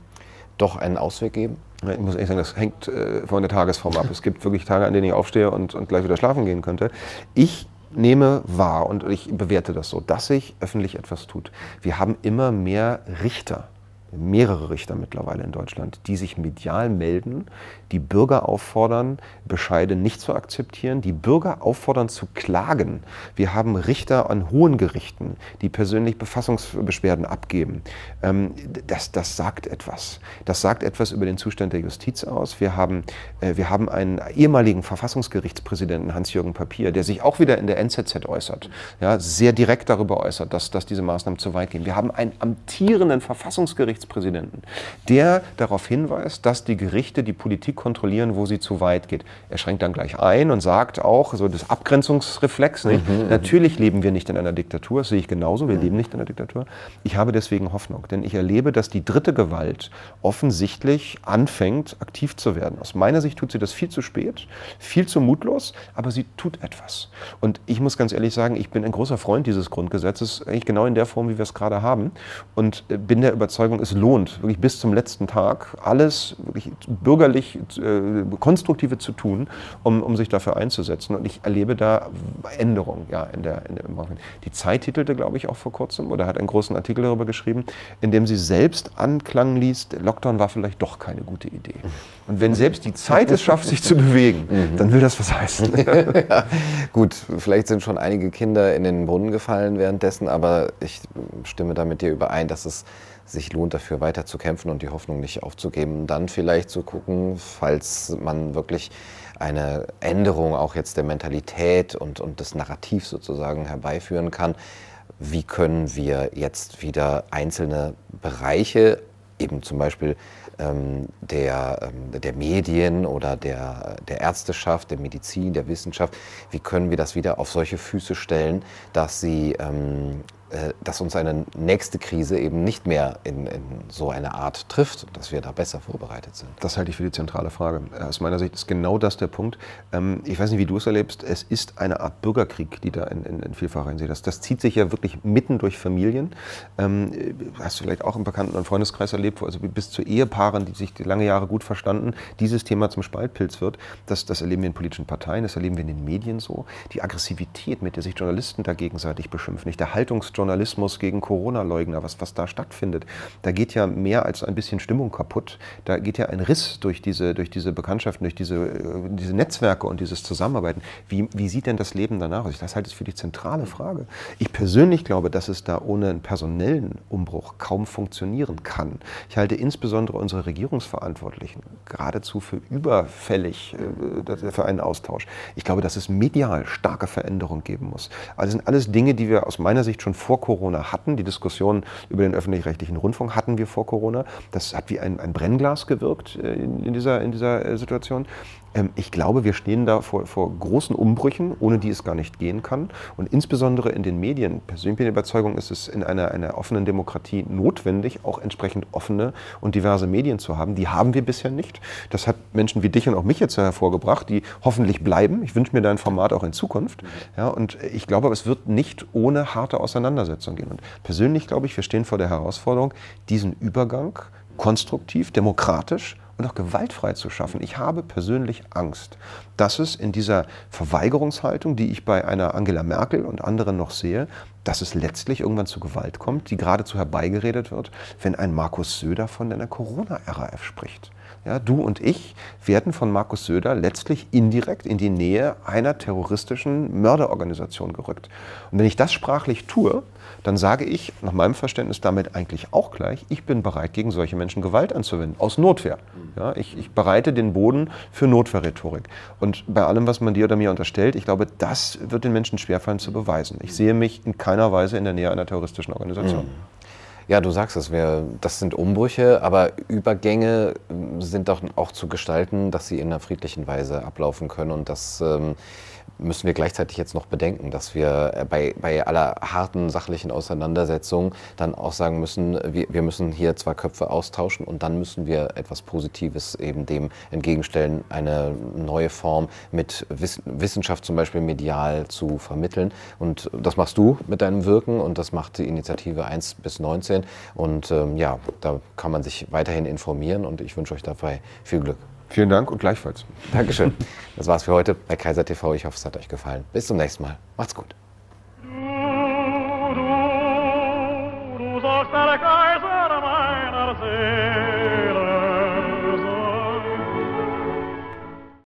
doch einen Ausweg geben? Ich muss ehrlich sagen, das hängt äh, von der Tagesform ab. Es gibt wirklich Tage, an denen ich aufstehe und, und gleich wieder schlafen gehen könnte. Ich nehme wahr und ich bewerte das so, dass sich öffentlich etwas tut. Wir haben immer mehr Richter mehrere Richter mittlerweile in Deutschland, die sich medial melden, die Bürger auffordern, Bescheide nicht zu akzeptieren, die Bürger auffordern zu klagen. Wir haben Richter an hohen Gerichten, die persönlich Befassungsbeschwerden abgeben. Ähm, das, das sagt etwas. Das sagt etwas über den Zustand der Justiz aus. Wir haben, äh, wir haben einen ehemaligen Verfassungsgerichtspräsidenten, Hans-Jürgen Papier, der sich auch wieder in der NZZ äußert, ja, sehr direkt darüber äußert, dass, dass diese Maßnahmen zu weit gehen. Wir haben einen amtierenden Verfassungsgerichtspräsidenten, der darauf hinweist, dass die Gerichte die Politik kontrollieren, wo sie zu weit geht. Er schränkt dann gleich ein und sagt auch, so das Abgrenzungsreflex, nicht? Mhm, mhm, natürlich leben wir nicht in einer Diktatur, das sehe ich genauso, wir mhm. leben nicht in einer Diktatur. Ich habe deswegen Hoffnung, denn ich erlebe, dass die dritte Gewalt offensichtlich anfängt, aktiv zu werden. Aus meiner Sicht tut sie das viel zu spät, viel zu mutlos, aber sie tut etwas. Und ich muss ganz ehrlich sagen, ich bin ein großer Freund dieses Grundgesetzes, eigentlich genau in der Form, wie wir es gerade haben und äh, bin der Überzeugung, es lohnt, wirklich bis zum letzten Tag alles wirklich bürgerlich äh, Konstruktive zu tun, um, um sich dafür einzusetzen. Und ich erlebe da Änderungen ja, in der, in der Die Zeit titelte, glaube ich, auch vor kurzem oder hat einen großen Artikel darüber geschrieben, in dem sie selbst anklang ließ, Lockdown war vielleicht doch keine gute Idee. Und wenn selbst die Zeit es schafft, sich zu bewegen, mhm. dann will das was heißen. ja, gut, vielleicht sind schon einige Kinder in den Brunnen gefallen währenddessen, aber ich stimme da mit dir überein, dass es sich lohnt, dafür weiter zu kämpfen und die Hoffnung nicht aufzugeben. Dann vielleicht zu gucken, falls man wirklich eine Änderung auch jetzt der Mentalität und, und des Narrativs sozusagen herbeiführen kann. Wie können wir jetzt wieder einzelne Bereiche, eben zum Beispiel ähm, der, ähm, der Medien oder der, der Ärzteschaft, der Medizin, der Wissenschaft, wie können wir das wieder auf solche Füße stellen, dass sie ähm, äh, dass uns eine nächste Krise eben nicht mehr in, in, so eine Art trifft, dass wir da besser vorbereitet sind. Das halte ich für die zentrale Frage. Äh, aus meiner Sicht ist genau das der Punkt. Ähm, ich weiß nicht, wie du es erlebst. Es ist eine Art Bürgerkrieg, die da in, in, in vielfacher sehe. Das, das zieht sich ja wirklich mitten durch Familien. Ähm, hast du vielleicht auch im Bekannten- und Freundeskreis erlebt, also bis zu Ehepaaren, die sich lange Jahre gut verstanden, dieses Thema zum Spaltpilz wird. Das, das erleben wir in politischen Parteien, das erleben wir in den Medien so. Die Aggressivität, mit der sich Journalisten da gegenseitig beschimpfen, nicht der Haltungsjournalismus, Journalismus gegen Corona-Leugner, was, was da stattfindet. Da geht ja mehr als ein bisschen Stimmung kaputt. Da geht ja ein Riss durch diese, durch diese Bekanntschaften, durch diese, äh, diese Netzwerke und dieses Zusammenarbeiten. Wie, wie sieht denn das Leben danach aus? Das halte ich für die zentrale Frage. Ich persönlich glaube, dass es da ohne einen personellen Umbruch kaum funktionieren kann. Ich halte insbesondere unsere Regierungsverantwortlichen geradezu für überfällig äh, für einen Austausch. Ich glaube, dass es medial starke Veränderungen geben muss. Also sind alles Dinge, die wir aus meiner Sicht schon vor vor Corona hatten. Die Diskussion über den öffentlich-rechtlichen Rundfunk hatten wir vor Corona. Das hat wie ein, ein Brennglas gewirkt äh, in, in, dieser, in dieser äh, Situation. Ähm, ich glaube, wir stehen da vor, vor, großen Umbrüchen, ohne die es gar nicht gehen kann. Und insbesondere in den Medien, persönlich bin ich der Überzeugung, ist es in einer, einer offenen Demokratie notwendig, auch entsprechend offene und diverse Medien zu haben. Die haben wir bisher nicht. Das hat Menschen wie dich und auch mich jetzt hervorgebracht, die hoffentlich bleiben. Ich wünsche mir dein Format auch in Zukunft. Ja, und ich glaube, es wird nicht ohne harte Auseinandersetzung gehen. Und persönlich glaube ich, wir stehen vor der Herausforderung, diesen Übergang konstruktiv, demokratisch und auch gewaltfrei zu schaffen. Ich habe persönlich Angst, dass es in dieser Verweigerungshaltung, die ich bei einer Angela Merkel und anderen noch sehe, dass es letztlich irgendwann zu Gewalt kommt, die geradezu herbeigeredet wird, wenn ein Markus Söder von einer Corona-RAF spricht. Ja, du und ich werden von Markus Söder letztlich indirekt in die Nähe einer terroristischen Mörderorganisation gerückt. Und wenn ich das sprachlich tue, dann sage ich nach meinem Verständnis damit eigentlich auch gleich, ich bin bereit, gegen solche Menschen Gewalt anzuwenden, aus Notwehr. Ja, ich, ich bereite den Boden für Notwehrrhetorik. Und bei allem, was man dir oder mir unterstellt, ich glaube, das wird den Menschen schwerfallen zu beweisen. Ich sehe mich in keiner Weise in der Nähe einer terroristischen Organisation. Mhm. Ja, du sagst es, wir, das sind Umbrüche, aber Übergänge sind doch auch zu gestalten, dass sie in einer friedlichen Weise ablaufen können und dass ähm, müssen wir gleichzeitig jetzt noch bedenken, dass wir äh, bei, bei aller harten sachlichen Auseinandersetzung dann auch sagen müssen, wir, wir müssen hier zwar Köpfe austauschen und dann müssen wir etwas Positives eben dem entgegenstellen, eine neue Form mit Wissenschaft zum Beispiel medial zu vermitteln. Und das machst du mit deinem Wirken und das macht die Initiative 1 bis 19. Und ähm, ja, da kann man sich weiterhin informieren und ich wünsche euch dabei viel Glück. Vielen Dank und gleichfalls. Dankeschön. Das war's für heute bei Kaiser TV. Ich hoffe, es hat euch gefallen. Bis zum nächsten Mal. Macht's gut. Du, du, du